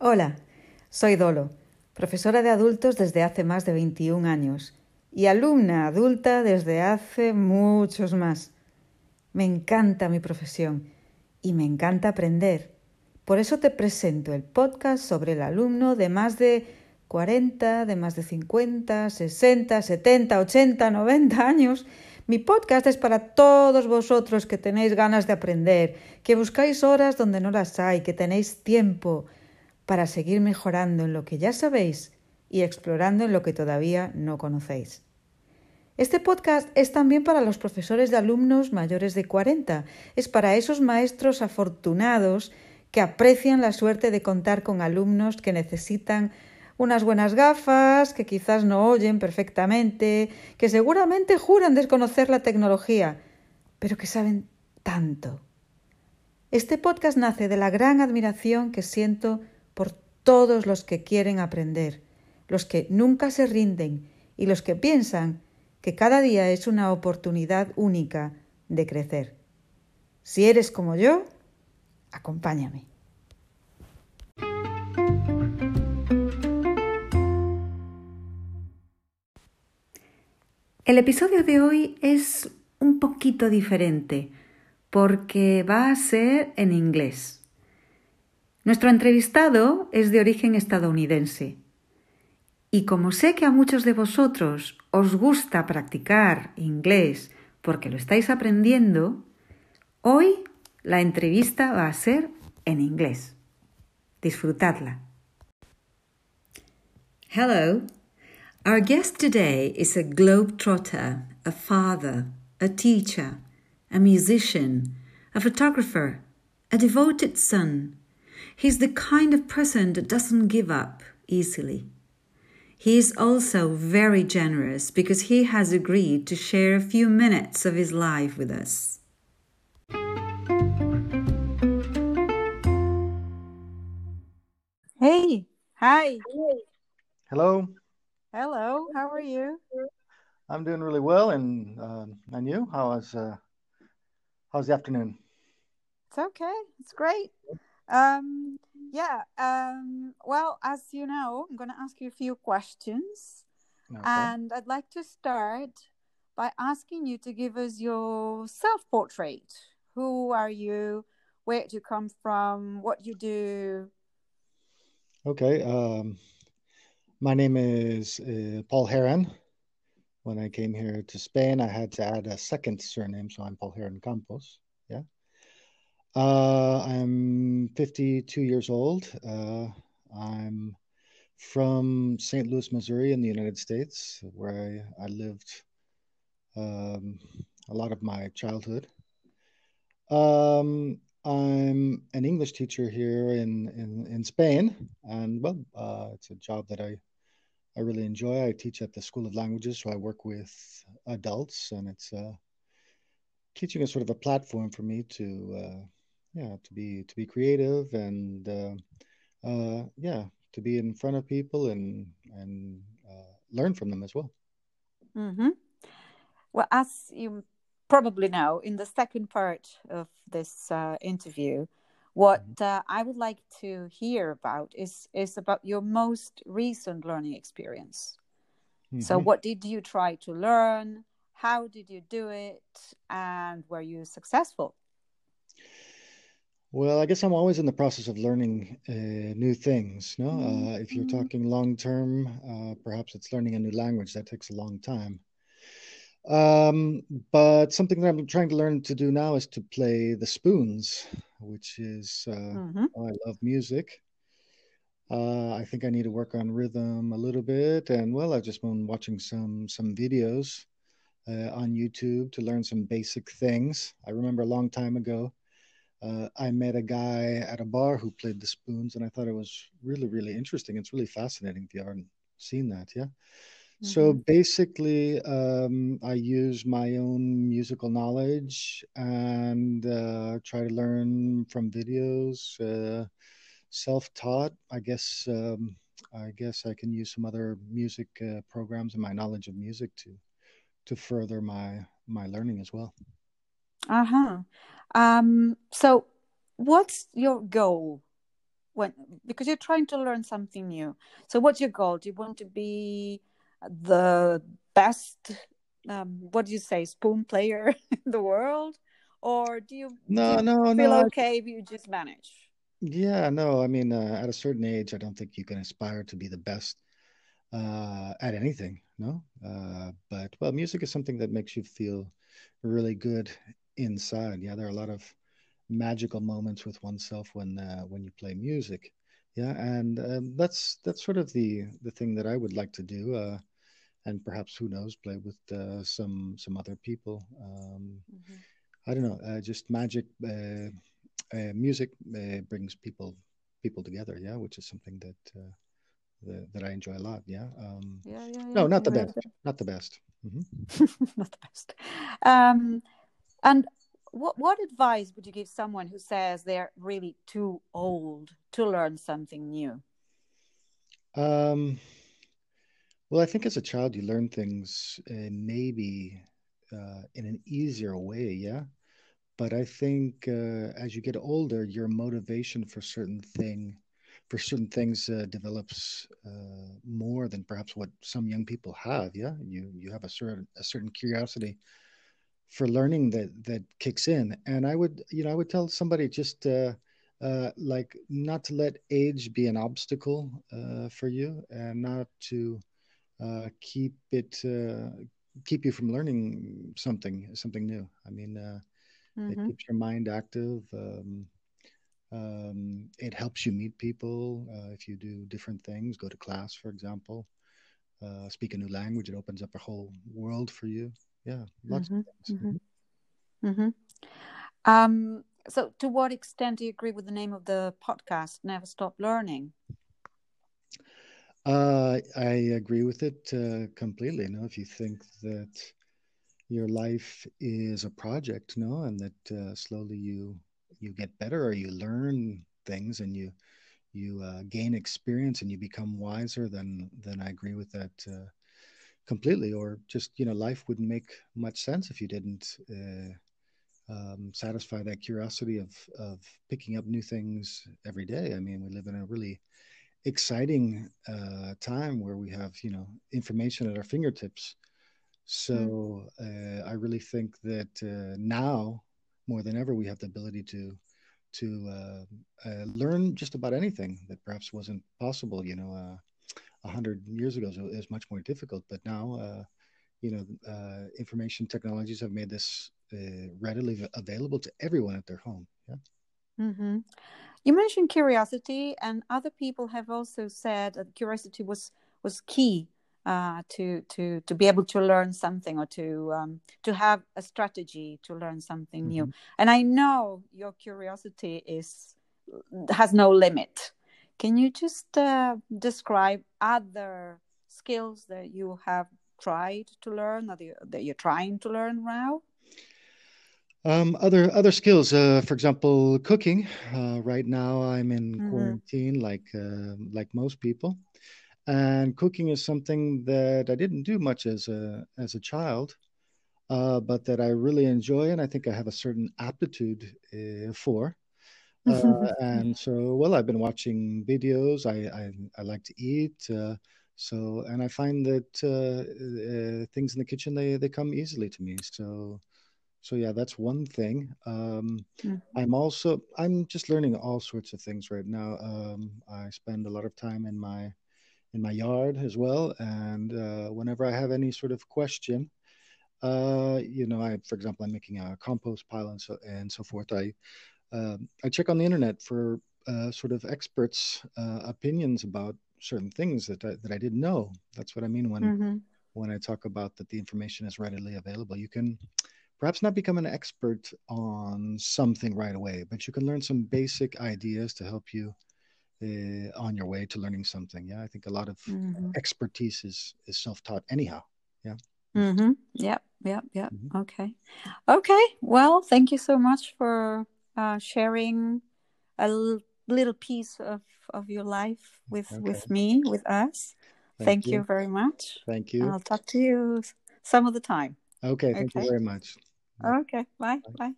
Hola, soy Dolo, profesora de adultos desde hace más de 21 años y alumna adulta desde hace muchos más. Me encanta mi profesión y me encanta aprender. Por eso te presento el podcast sobre el alumno de más de 40, de más de 50, 60, 70, 80, 90 años. Mi podcast es para todos vosotros que tenéis ganas de aprender, que buscáis horas donde no las hay, que tenéis tiempo para seguir mejorando en lo que ya sabéis y explorando en lo que todavía no conocéis. Este podcast es también para los profesores de alumnos mayores de 40, es para esos maestros afortunados que aprecian la suerte de contar con alumnos que necesitan unas buenas gafas, que quizás no oyen perfectamente, que seguramente juran desconocer la tecnología, pero que saben tanto. Este podcast nace de la gran admiración que siento todos los que quieren aprender, los que nunca se rinden y los que piensan que cada día es una oportunidad única de crecer. Si eres como yo, acompáñame. El episodio de hoy es un poquito diferente porque va a ser en inglés. Nuestro entrevistado es de origen estadounidense. Y como sé que a muchos de vosotros os gusta practicar inglés porque lo estáis aprendiendo, hoy la entrevista va a ser en inglés. Disfrutadla. Hello. Our guest today is a globetrotter, a father, a teacher, a musician, a photographer, a devoted son, He's the kind of person that doesn't give up easily. He is also very generous because he has agreed to share a few minutes of his life with us. Hey, hi. Hello. Hello, how are you? I'm doing really well, and um, and you? How was uh, how's the afternoon? It's okay. It's great. Um, yeah. Um, well, as you know, I'm going to ask you a few questions. Okay. And I'd like to start by asking you to give us your self portrait. Who are you? Where do you come from? What do you do? Okay. Um, my name is uh, Paul Heron. When I came here to Spain, I had to add a second surname, so I'm Paul Heron Campos. Yeah. Uh, I'm 52 years old. Uh, I'm from St. Louis, Missouri, in the United States, where I, I lived um, a lot of my childhood. Um, I'm an English teacher here in, in, in Spain, and well, uh, it's a job that I I really enjoy. I teach at the School of Languages, so I work with adults, and it's uh, teaching is sort of a platform for me to uh, yeah to be to be creative and uh, uh, yeah to be in front of people and and uh, learn from them as well mm-hmm. well as you probably know in the second part of this uh, interview what mm-hmm. uh, i would like to hear about is is about your most recent learning experience mm-hmm. so what did you try to learn how did you do it and were you successful well, I guess I'm always in the process of learning uh, new things. No, uh, if you're mm-hmm. talking long term, uh, perhaps it's learning a new language that takes a long time. Um, but something that I'm trying to learn to do now is to play the spoons, which is uh, mm-hmm. oh, I love music. Uh, I think I need to work on rhythm a little bit, and well, I've just been watching some some videos uh, on YouTube to learn some basic things. I remember a long time ago uh, I met a guy at a bar who played the spoons, and I thought it was really, really interesting. It's really fascinating if you haven't seen that, yeah. Mm-hmm. So basically, um, I use my own musical knowledge and uh, try to learn from videos, uh, self-taught. I guess um, I guess I can use some other music uh, programs and my knowledge of music to to further my my learning as well. Uh huh. Um, so, what's your goal when because you're trying to learn something new. So what's your goal? Do you want to be the best um, what do you say spoon player in the world or do you, no do you no feel no okay if you just manage yeah no i mean uh, at a certain age i don't think you can aspire to be the best uh, at anything no uh, but well music is something that makes you feel really good inside. Yeah there are a lot of magical moments with oneself when uh, when you play music. Yeah and um, that's that's sort of the the thing that i would like to do uh, and perhaps who knows play with uh, some some other people. Um, mm-hmm. i don't know uh, just magic uh, uh music uh, brings people people together yeah which is something that uh, the, that i enjoy a lot yeah um, yeah, yeah, yeah, no not the best not the best. Mm-hmm. not the best. Um, and what what advice would you give someone who says they're really too old to learn something new um well, I think as a child, you learn things uh, maybe uh, in an easier way, yeah. But I think uh, as you get older, your motivation for certain thing, for certain things, uh, develops uh, more than perhaps what some young people have. Yeah, you you have a certain a certain curiosity for learning that that kicks in, and I would you know I would tell somebody just. Uh, like not to let age be an obstacle uh, for you and not to uh, keep it uh, keep you from learning something something new. I mean, uh, mm-hmm. it keeps your mind active. Um, um, it helps you meet people uh, if you do different things. Go to class, for example. Uh, speak a new language. It opens up a whole world for you. Yeah, lots mm-hmm. of things. Mm-hmm. mm-hmm. Um, so, to what extent do you agree with the name of the podcast, Never Stop Learning? Uh, I agree with it uh, completely. You know, if you think that your life is a project, no, and that uh, slowly you you get better or you learn things and you you uh, gain experience and you become wiser, then then I agree with that uh, completely. Or just you know, life wouldn't make much sense if you didn't. Uh, um, satisfy that curiosity of of picking up new things every day. I mean, we live in a really exciting uh, time where we have you know information at our fingertips. So uh, I really think that uh, now more than ever we have the ability to to uh, uh, learn just about anything that perhaps wasn't possible. You know, uh, a hundred years ago it was much more difficult, but now you know information technologies have made this readily available to everyone at their home. Yeah. Mm-hmm. You mentioned curiosity, and other people have also said that curiosity was was key uh, to to to be able to learn something or to um, to have a strategy to learn something mm-hmm. new. And I know your curiosity is has no limit. Can you just uh, describe other skills that you have tried to learn that, you, that you're trying to learn now? Um, other other skills, uh, for example, cooking. Uh, right now, I'm in mm-hmm. quarantine, like uh, like most people, and cooking is something that I didn't do much as a as a child, uh, but that I really enjoy, and I think I have a certain aptitude uh, for. Uh, and so, well, I've been watching videos. I I, I like to eat. so, and I find that things in the kitchen they they come easily to me. So so yeah that's one thing um, mm-hmm. i'm also i'm just learning all sorts of things right now um, i spend a lot of time in my in my yard as well and uh, whenever i have any sort of question uh, you know i for example i'm making a compost pile and so and so forth i uh, i check on the internet for uh, sort of experts uh, opinions about certain things that I, that I didn't know that's what i mean when mm-hmm. when i talk about that the information is readily available you can perhaps not become an expert on something right away, but you can learn some basic ideas to help you uh, on your way to learning something. Yeah, I think a lot of mm-hmm. expertise is is self taught anyhow. Yeah. Mm-hmm. Yep. Yep. Yep. Mm-hmm. Okay. Okay. Well, thank you so much for uh, sharing a l- little piece of of your life with okay. with me with us. Thank, thank you. you. very much. Thank you. I'll talk to you some of the time. Okay. Thank okay. you very much. Okay. Bye. Bye.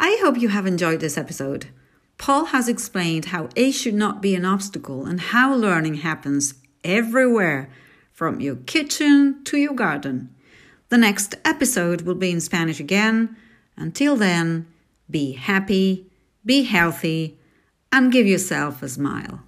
I hope you have enjoyed this episode. Paul has explained how age should not be an obstacle and how learning happens everywhere, from your kitchen to your garden. The next episode will be in Spanish again. Until then, be happy, be healthy, and give yourself a smile.